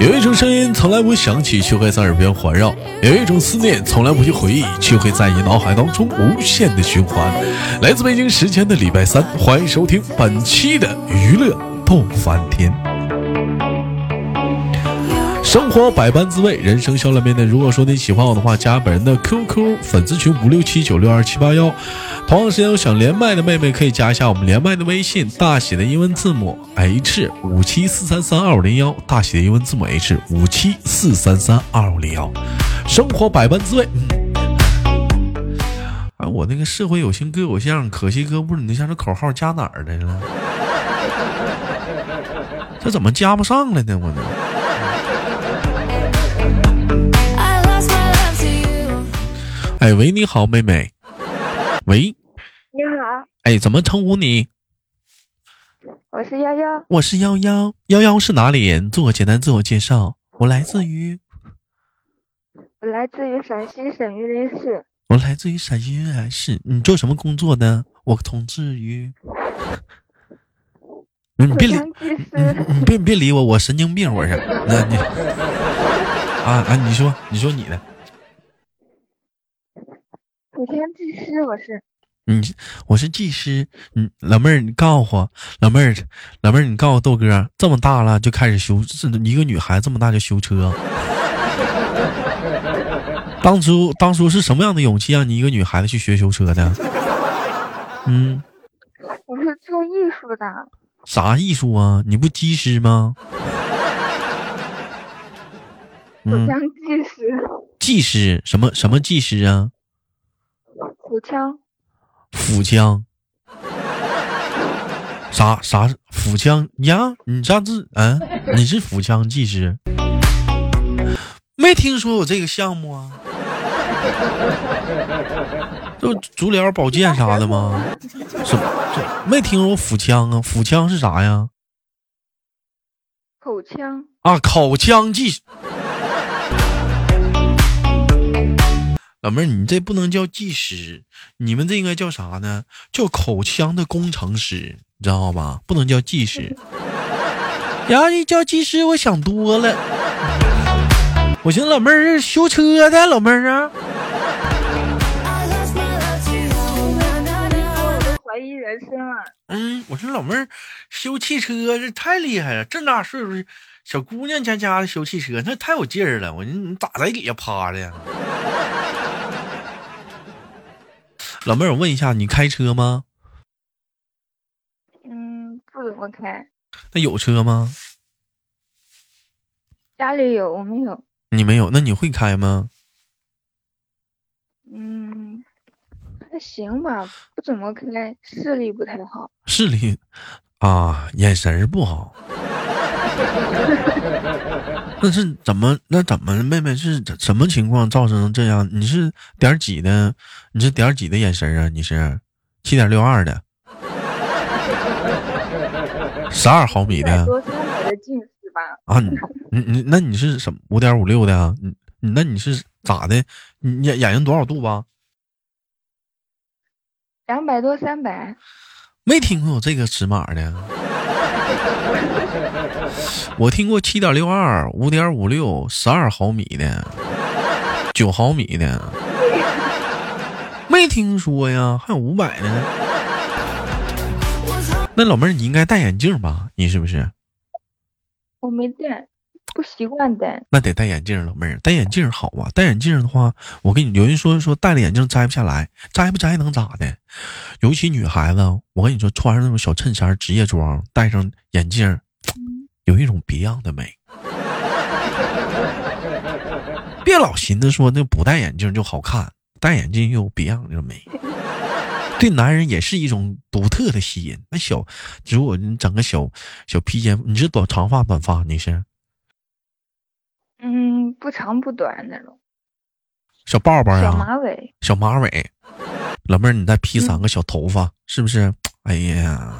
有一种声音从来不响起，却会在耳边环绕；有一种思念从来不去回忆，却会在你脑海当中无限的循环。来自北京时间的礼拜三，欢迎收听本期的娱乐逗翻天。生活百般滋味，人生笑乐面对。如果说你喜欢我的话，加本人的 QQ 粉丝群五六七九六二七八幺。同样时间有想连麦的妹妹，可以加一下我们连麦的微信，大写的英文字母 H 五七四三三二五零幺，大写的英文字母 H 五七四三三二五零幺。生活百般滋味。啊，我那个社会有型哥有相，可惜哥不是你那像这口号加哪儿的了？这怎么加不上了呢？我呢？哎喂，你好，妹妹。喂，你好，哎，怎么称呼你？我是幺幺，我是幺幺，幺幺是哪里人？做个简单自我介绍。我来自于，我来自于陕西省榆林市。我来自于陕西榆林市。你做什么工作的？我同志于。你别理，你别别理我，我神经病，我是。那你，啊啊，你说，你说你的。土枪技师，我是。你，我是技师。嗯，老妹儿，你告诉我，老妹儿，老妹儿，你告诉豆哥，这么大了就开始修，是一个女孩这么大就修车。当初，当初是什么样的勇气让你一个女孩子去学修车的？嗯，我是做艺术的。啥艺术啊？你不技师吗？我当技师。技师什么什么技师啊？腹腔，腹腔，啥啥腹腔呀？你啥字？嗯，你是腹腔技师？没听说有这个项目啊？就足疗保健啥的吗？什么？没听说腹腔啊？腹腔是啥呀？口腔啊，口腔技。老妹儿，你这不能叫技师，你们这应该叫啥呢？叫口腔的工程师，你知道吧？不能叫技师。然后，一叫技师，我想多了。我寻思老妹儿是修车的，老妹儿啊。怀疑人生了。嗯，我说老妹儿修汽车这太厉害了，这大岁数小姑娘家家的修汽车，那太有劲儿了。我说你咋在底下趴着呀？老妹儿，我问一下，你开车吗？嗯，不怎么开。那有车吗？家里有，我没有。你没有？那你会开吗？嗯，还行吧，不怎么开，视力不太好。视力啊，眼神不好。那是怎么？那怎么，妹妹是什么情况造成这样？你是点几的？你是点几的眼神啊？你是七点六二的，十二毫米的，多三百的近视吧？啊，你你你，那你是什么？五点五六的？你你那你是咋的？你眼眼睛多少度吧？两百多三百。没听过有这个尺码的。我听过七点六二、五点五六、十二毫米的、九毫米的，没听说呀，还有五百的。那老妹儿，你应该戴眼镜吧？你是不是？我没戴，不习惯戴。那得戴眼镜，老妹儿，戴眼镜好啊。戴眼镜的话，我跟你有人说说戴了眼镜摘不下来，摘不摘能咋的？尤其女孩子，我跟你说，穿上那种小衬衫、职业装，戴上眼镜。有一种别样的美，别老寻思说那不戴眼镜就好看，戴眼镜又有别样的美，对男人也是一种独特的吸引。那小，如果你整个小小披肩，你是短长发短发？你是？嗯，不长不短那种。小抱抱呀，小马尾，小马尾。老妹儿，你再披三个小头发，是不是？哎呀。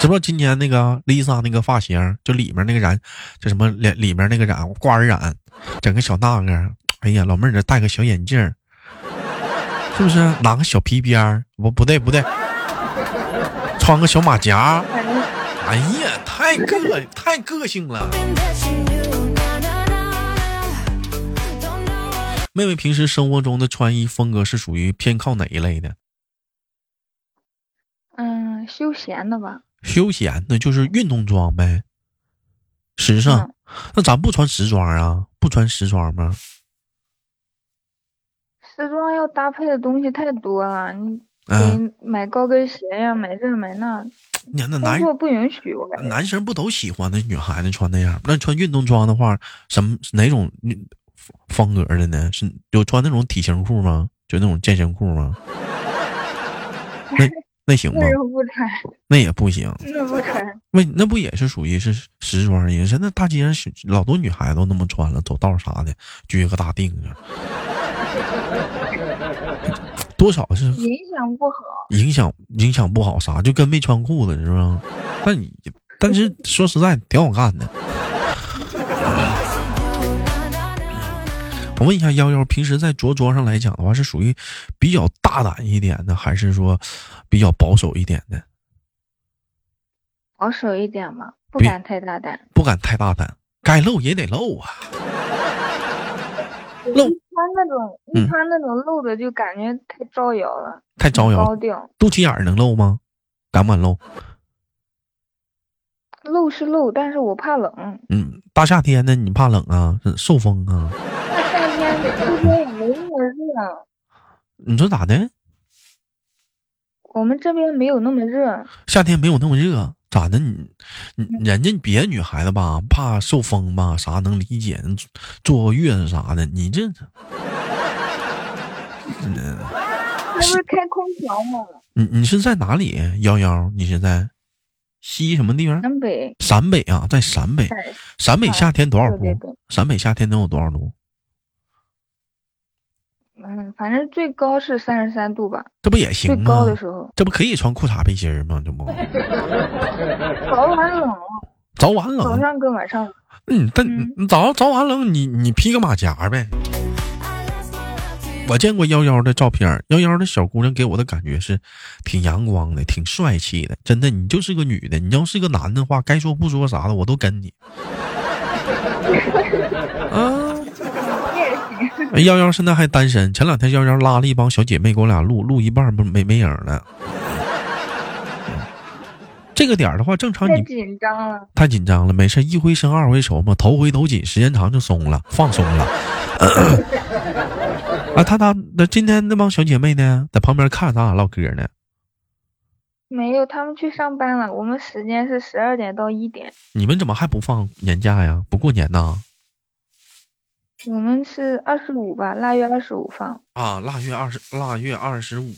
知不知道今年那个 Lisa 那个发型，就里面那个染，就什么里里面那个染挂耳染，整个小那个，哎呀，老妹儿这戴个小眼镜，是不是？拿个小皮鞭儿，不不对不对，穿个小马甲，哎呀，太个太个性了。妹妹平时生活中的穿衣风格是属于偏靠哪一类的？嗯，休闲的吧。休闲的，就是运动装呗。时尚，那咱不穿时装啊？不穿时装吗？时装要搭配的东西太多了，你得买高跟鞋呀，买这买那。你那男人不允许我。男生不都喜欢那女孩子穿那样？那穿运动装的话，什么哪种风格的呢？是有穿那种体型裤吗？就那种健身裤吗？那。那行吗？那也不行。那不穿。那那不也是属于是时装？也是那大街上老多女孩子都那么穿了，走道啥的，撅个大腚子。多少是影响不好。影响影响不好啥？就跟没穿裤子是吧？但你但是说实在，挺好看的。我问一下幺幺，平时在着装上来讲的话，是属于比较大胆一点的，还是说比较保守一点的？保守一点嘛，不敢太大胆。不敢太大胆，该露也得露啊。露穿那种一穿那种露的，就感觉太招摇了。太招摇。高调。肚脐眼能露吗？敢不敢露？露是露，但是我怕冷。嗯，大夏天的你怕冷啊？受风啊？这边也没那么热，你说咋的？我们这边没有那么热，夏天没有那么热，咋的？你你人家别的女孩子吧，怕受风吧，啥能理解？坐个月子啥的，你这，那不是开空调吗？你你是在哪里？幺幺，你是在西什么地方？陕北。陕北啊，在陕北。陕北夏天多少度？陕北夏天能有多少度？嗯，反正最高是三十三度吧，这不也行吗？最高的时候，这不可以穿裤衩背心吗？这不，早晚冷，早晚冷，早上跟晚上。嗯，但你早早晚冷，你你披个马甲呗。我见过幺幺的照片，幺幺的小姑娘给我的感觉是挺阳光的，挺帅气的。真的，你就是个女的，你要是个男的话，该说不说啥的，我都跟你。啊。幺幺现在还单身，前两天幺幺拉了一帮小姐妹给我俩录，录一半不没没影了。这个点的话，正常你太紧张了，太紧张了，没事，一回生二回熟嘛，头回头紧，时间长就松了，放松了。啊，他他那今天那帮小姐妹呢，在旁边看着咱俩唠嗑呢。没有，他们去上班了。我们时间是十二点到一点。你们怎么还不放年假呀？不过年呢？我们是二十五吧，腊月二十五放啊，腊月二十，腊月二十五，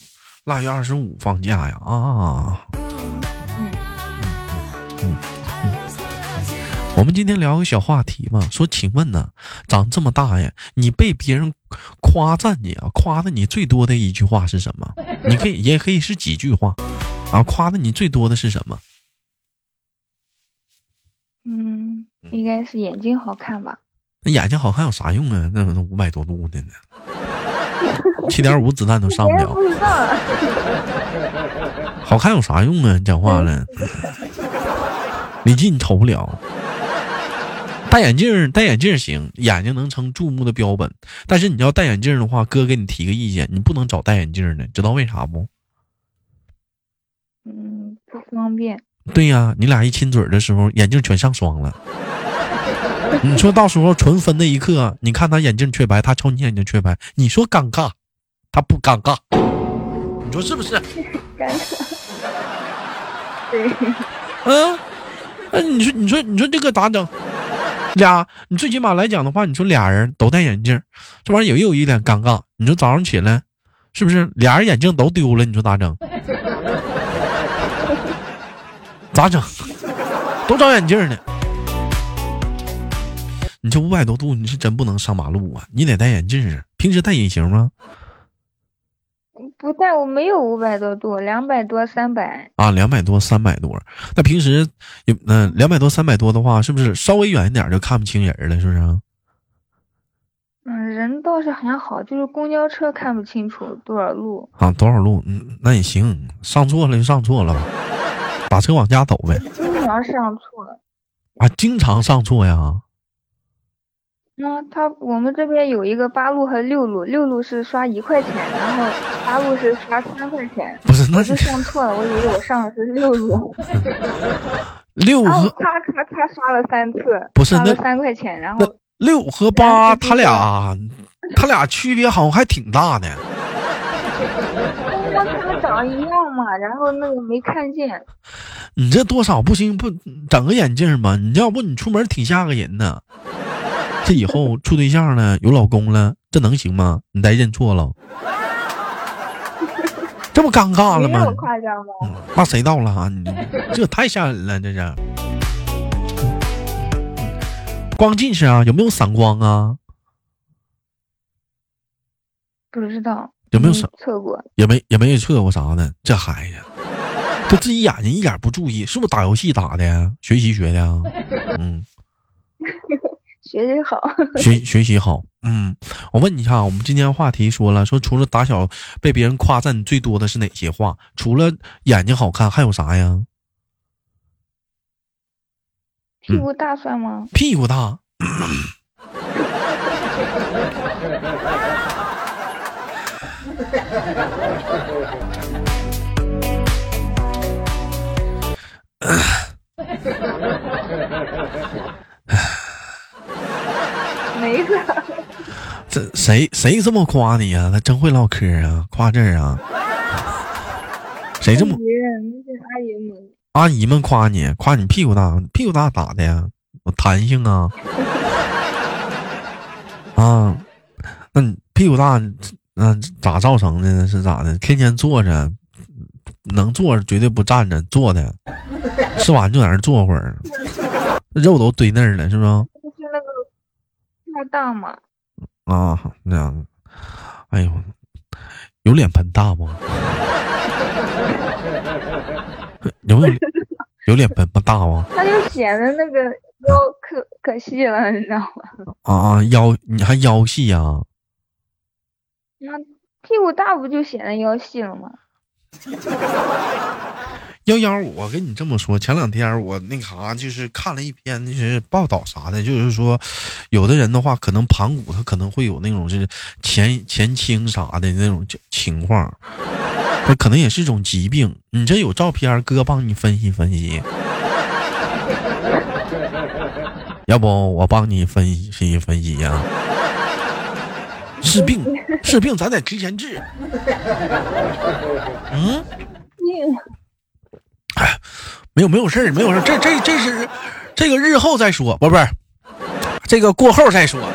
腊月二十五放假呀啊！嗯嗯嗯嗯，我们今天聊个小话题嘛，说，请问呢，长这么大呀，你被别人夸赞你啊，夸的你最多的一句话是什么？你可以，也可以是几句话啊，夸的你最多的是什么？嗯，应该是眼睛好看吧。那眼睛好看有啥用啊？那那五百多度的呢，七点五子弹都上不了。好看有啥用啊？你讲话了，李进瞅不了。戴眼镜戴眼镜行，眼睛能成注目的标本。但是你要戴眼镜的话，哥给你提个意见，你不能找戴眼镜的，知道为啥不？嗯，不方便。对呀，你俩一亲嘴的时候，眼镜全上霜了。你说到时候纯分那一刻，你看他眼镜缺白，他瞅你眼睛缺白，你说尴尬，他不尴尬？你说是不是？尴尬。对。嗯，那你说，你说，你说这个咋整？俩，你最起码来讲的话，你说俩人都戴眼镜，这玩意儿也有一点尴尬。你说早上起来，是不是俩人眼镜都丢了？你说咋整？咋整？都找眼镜呢。你这五百多度，你是真不能上马路啊！你得戴眼镜啊。平时戴隐形吗？不戴，我没有五百多度，两百多、三百啊，两百多、三百多。那平时有嗯，两百多、三百多的话，是不是稍微远一点就看不清人了？是不是？嗯，人倒是还好，就是公交车看不清楚多少路啊，多少路？嗯，那也行，上错了就上错了吧，打车往家走呗。经，常上错。啊，经常上错呀。那他我们这边有一个八路和六路，六路是刷一块钱，然后八路是刷三块钱。不是，那是上错了，我以为我上的是六路。六和他他他刷了三次，不是那三块钱，然后六和八他俩他俩区别好像还挺大的。他们长得一样嘛，然后那个没看见。你这多少不行，不整个眼镜嘛？你要不你出门挺吓个人呢。这以后处对象了，有老公了，这能行吗？你再认错了，这不尴尬了吗？夸张吗？那谁到了啊？你这太吓人了，这是。光近视啊？有没有散光啊？不知道。有没有测测过？也没也没测过啥的？这孩子，他自己眼睛一点不注意，是不是打游戏打的？学习学的？嗯。学习好，学学习好。嗯，我问你一下，我们今天话题说了，说除了打小被别人夸赞最多的是哪些话？除了眼睛好看，还有啥呀？屁股大算吗？屁股大。没个，这谁谁这么夸你呀？他真会唠嗑啊，夸这儿啊？谁这么？阿姨们。阿姨们夸你，夸你屁股大，屁股大咋的呀？有弹性啊？啊？那你屁股大，那咋造成的呢？是咋的？天天坐着，能坐着绝对不站着，坐的，吃完就在那坐会儿，肉都堆那儿了，是不是？大吗？啊，那样，哎呦，有脸盆大吗？有没有有脸盆不大吗？他就显得那个腰可可细了，你知道吗？啊啊，腰你还腰细啊？那屁股大不就显得腰细了吗？幺幺，我跟你这么说，前两天我那啥就是看了一篇那些报道啥的，就是说，有的人的话，可能盘骨他可能会有那种是前前倾啥的那种情况，他可能也是一种疾病。你这有照片，哥帮你分析分析。要不我帮你分析分析呀？是病 是病，咱得提前治。嗯。哎，没有没有事儿，没有事儿，这这这是这个日后再说，不不是，这个过后再说。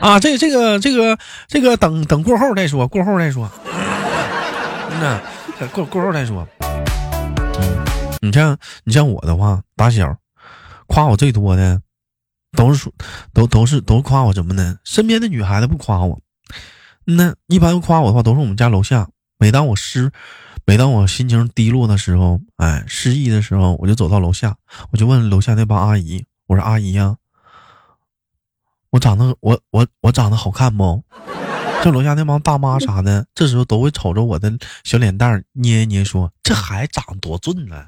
啊，这这个这个这个等等过后再说，过后再说。嗯呐，过过后再说。嗯，你像你像我的话，打小夸我最多的都是说都都是都夸我什么呢？身边的女孩子不夸我。那一般夸我的话都是我们家楼下。每当我失，每当我心情低落的时候，哎，失意的时候，我就走到楼下，我就问楼下那帮阿姨：“我说阿姨呀，我长得我我我长得好看不？” 这楼下那帮大妈啥的，这时候都会瞅着我的小脸蛋捏一捏，说：“这孩子长得多俊呢，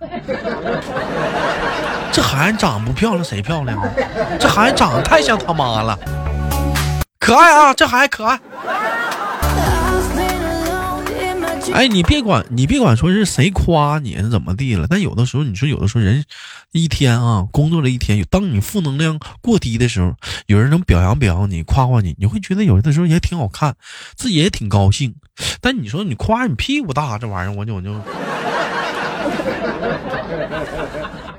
这孩子长不漂亮谁漂亮啊？这孩子长得太像他妈了，可爱啊，这孩子可爱。”哎，你别管，你别管说是谁夸你是怎么地了，但有的时候你说有的时候人一天啊工作了一天，当你负能量过低的时候，有人能表扬表扬你，夸夸你，你会觉得有的时候也挺好看，自己也挺高兴。但你说你夸你屁股大这玩意儿，我就我就，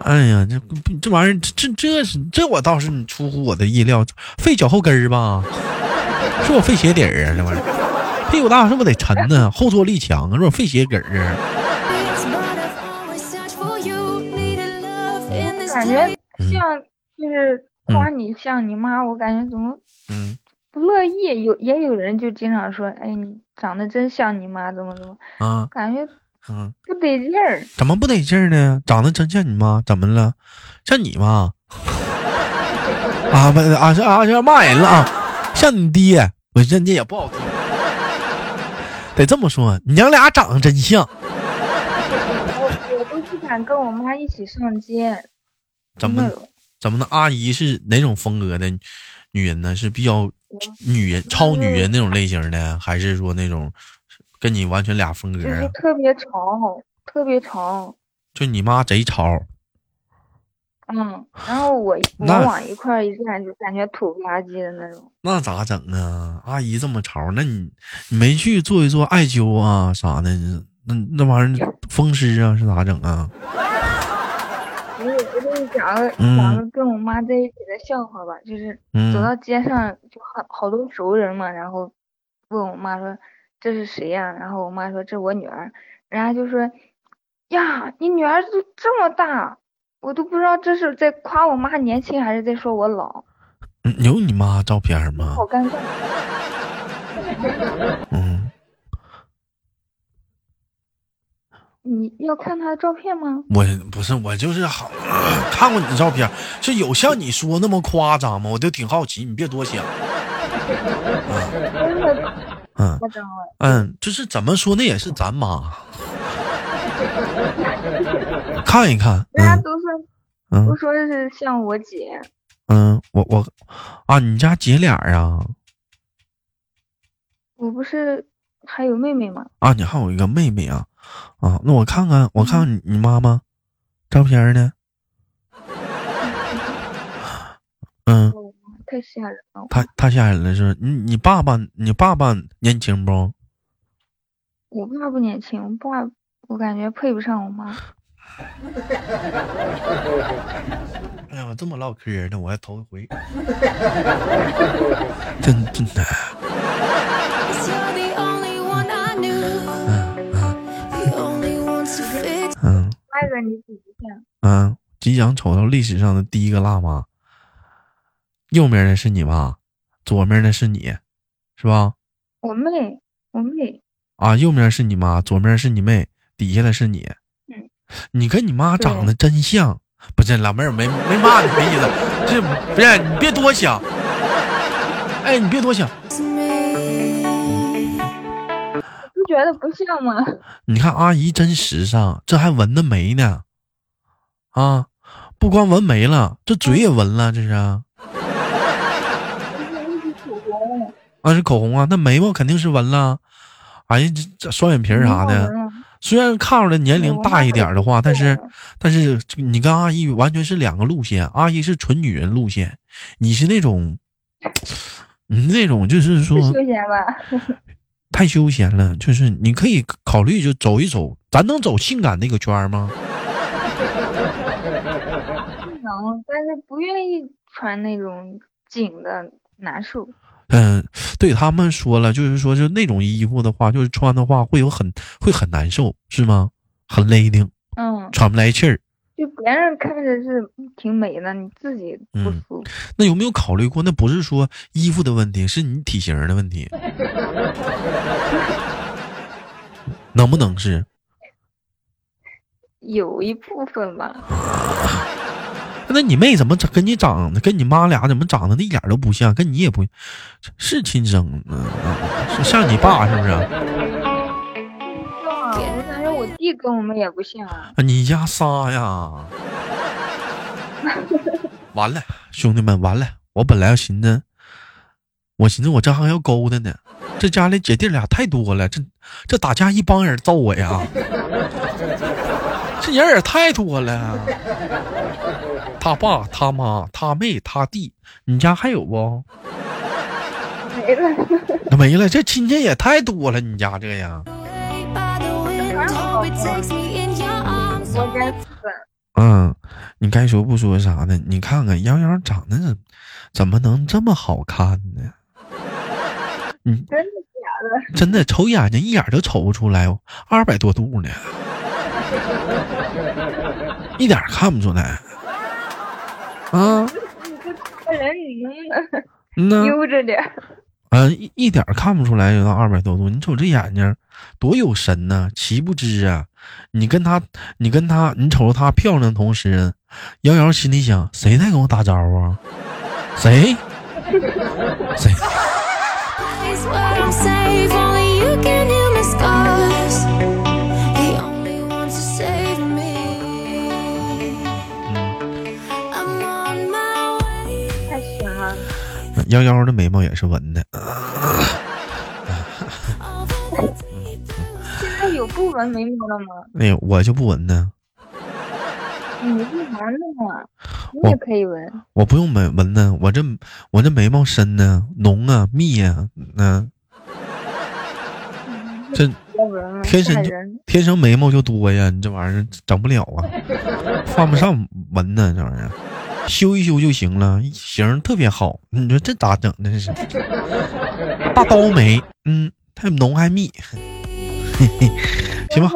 哎呀，这这玩意儿这这是这我倒是你出乎我的意料，费脚后跟儿吧？是我费鞋底儿啊，这玩意儿。屁股大是不是得沉呢？后坐力强啊，是不是费鞋跟儿啊？感觉像就是夸你像你妈，我感觉怎么嗯不乐意？有也有人就经常说，哎，你长得真像你妈，怎么怎么啊？感觉嗯不得劲儿。怎么不得劲儿呢？长得真像你妈，怎么了？像你妈啊不啊是啊是骂人了啊？像你爹，我人家也不好听。得这么说，你娘俩长得真像，我都不敢跟我妈一起上街。怎么怎么的？阿姨是哪种风格的女人呢？是比较女人、超女人那种类型的，还是说那种跟你完全俩风格？就是特别潮，特别潮。就你妈贼潮。嗯，然后我 我往一块一站，就感觉土不拉几的那种。那咋整啊？阿姨这么潮，那你你没去做一做艾灸啊啥的？那那玩意儿风湿啊是咋整啊？我我给你讲个讲个跟我妈在一起的笑话吧，就是走到街上就好好多熟人嘛，然后问我妈说这是谁呀？然后我妈说这是我女儿，人家就说呀你女儿都这么大。我都不知道这是在夸我妈年轻还是在说我老。有你妈照片吗？好尴尬。嗯。你要看她的照片吗？我不是，我就是好看过你的照片，是有像你说那么夸张吗？我就挺好奇，你别多想。嗯。嗯，就是怎么说，那也是咱妈。看一看，人家都说，都说是像我姐。嗯，我我啊，你家姐俩啊？我不是还有妹妹吗？啊，你还有一个妹妹啊？啊，那我看看，我看看你你妈妈照片呢？嗯，太吓人了。太太吓人了，是？你你爸爸，你爸爸年轻不？我爸不年轻，我爸。我感觉配不上我妈。哎呀，这么唠嗑呢，我还头一回。真真的。嗯嗯。那个你几下。嗯，即将瞅到历史上的第一个辣妈。右面的是你妈，左面的是你，是吧？我妹，我妹。啊，右面是你妈，左面是你妹。底下的是你，嗯你跟你妈长得真像，不是老妹儿没没骂你没意思，这不是你别多想，哎，你别多想，不觉得不像吗？你看阿姨真时尚，这还纹的眉呢，啊，不光纹眉了，这嘴也纹了，这是。啊，是口红啊，那眉毛肯定是纹了，哎呀，这这双眼皮啥的。虽然看出来年龄大一点的话，但是，但是你跟阿姨完全是两个路线。阿姨是纯女人路线，你是那种，你那种就是说休闲吧，太休闲了。就是你可以考虑就走一走，咱能走性感那个圈吗？能，但是不愿意穿那种紧的，难受。嗯，对他们说了，就是说，就那种衣服的话，就是穿的话会有很会很难受，是吗？很勒挺，嗯，喘不来气儿。就别人看着是挺美的，你自己不舒服。那有没有考虑过？那不是说衣服的问题，是你体型的问题，能不能是？有一部分吧。那你妹怎么长跟你长得跟你妈俩怎么长得一点都不像？跟你也不是亲生，嗯，像你爸是不是？啊，我感觉我弟跟我们也不像啊。你家仨呀？完了，兄弟们，完了！我本来要寻思，我寻思我这还要勾搭呢。这家里姐弟俩太多了，这这打架一帮人揍我呀！这人也太多了。他爸、他妈、他妹、他弟，你家还有不？没了，没了。这亲戚也太多了，你家这样。嗯，你该说不说啥呢？你看看杨洋长得怎怎么能这么好看呢？嗯，真的假的？真的，瞅眼睛一眼都瞅不出来，二百多度呢，一点看不出来。啊！人你能悠着点。嗯，一一点看不出来有到二百多度。你瞅这眼睛，多有神呐！岂不知啊？你跟他，你跟他，你瞅着他漂亮的同时，瑶瑶心里想：谁在跟我打招呼啊？谁？谁？幺幺的眉毛也是纹的。现在有不纹眉毛的吗？没有，我就不纹呢。你是男的吗？你也可以纹。我不用纹纹呢，我这我这眉毛深呢，浓啊，密呀，嗯。这天生天生眉毛就多呀，你这玩意儿整不了啊，犯不上纹呢，这玩意儿修一修就行了，型特别好。你说这咋整？这是大刀眉，嗯，还浓还密，行吧。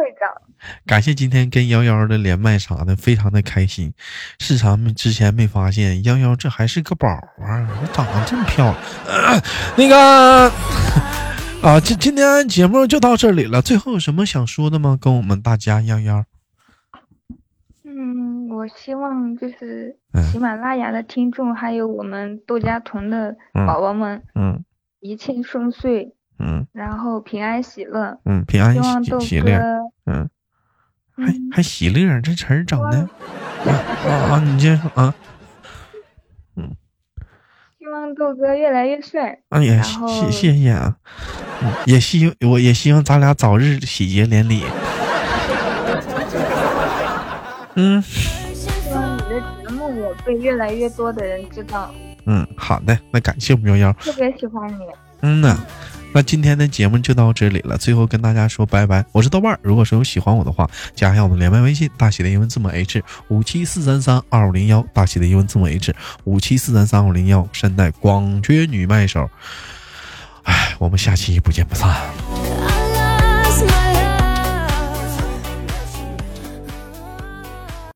感谢今天跟幺幺的连麦啥的，非常的开心。市场之前没发现幺幺这还是个宝啊，长得这么漂亮。那个。啊，今今天节目就到这里了。最后有什么想说的吗？跟我们大家幺幺。嗯，我希望就是喜马拉雅的听众，还有我们窦家屯的宝宝们，嗯，一切顺遂，嗯，然后平安喜乐，嗯，平安喜喜乐，嗯，还还喜乐这词儿整的，啊啊，你接啊。希望豆哥越来越帅。啊，也谢谢谢啊，也希我也希望咱俩早日喜结连理。嗯。被越来越多的人知道。嗯，好的，那感谢五幺幺。特别喜欢你。嗯呐。那今天的节目就到这里了，最后跟大家说拜拜。我是豆瓣儿，如果说有喜欢我的话，加一下我们连麦微信，大写的英文字母 H 五七四三三二五零幺，大写的英文字母 H 五七四三三二五零幺，善待广缺女麦手。哎，我们下期不见不散。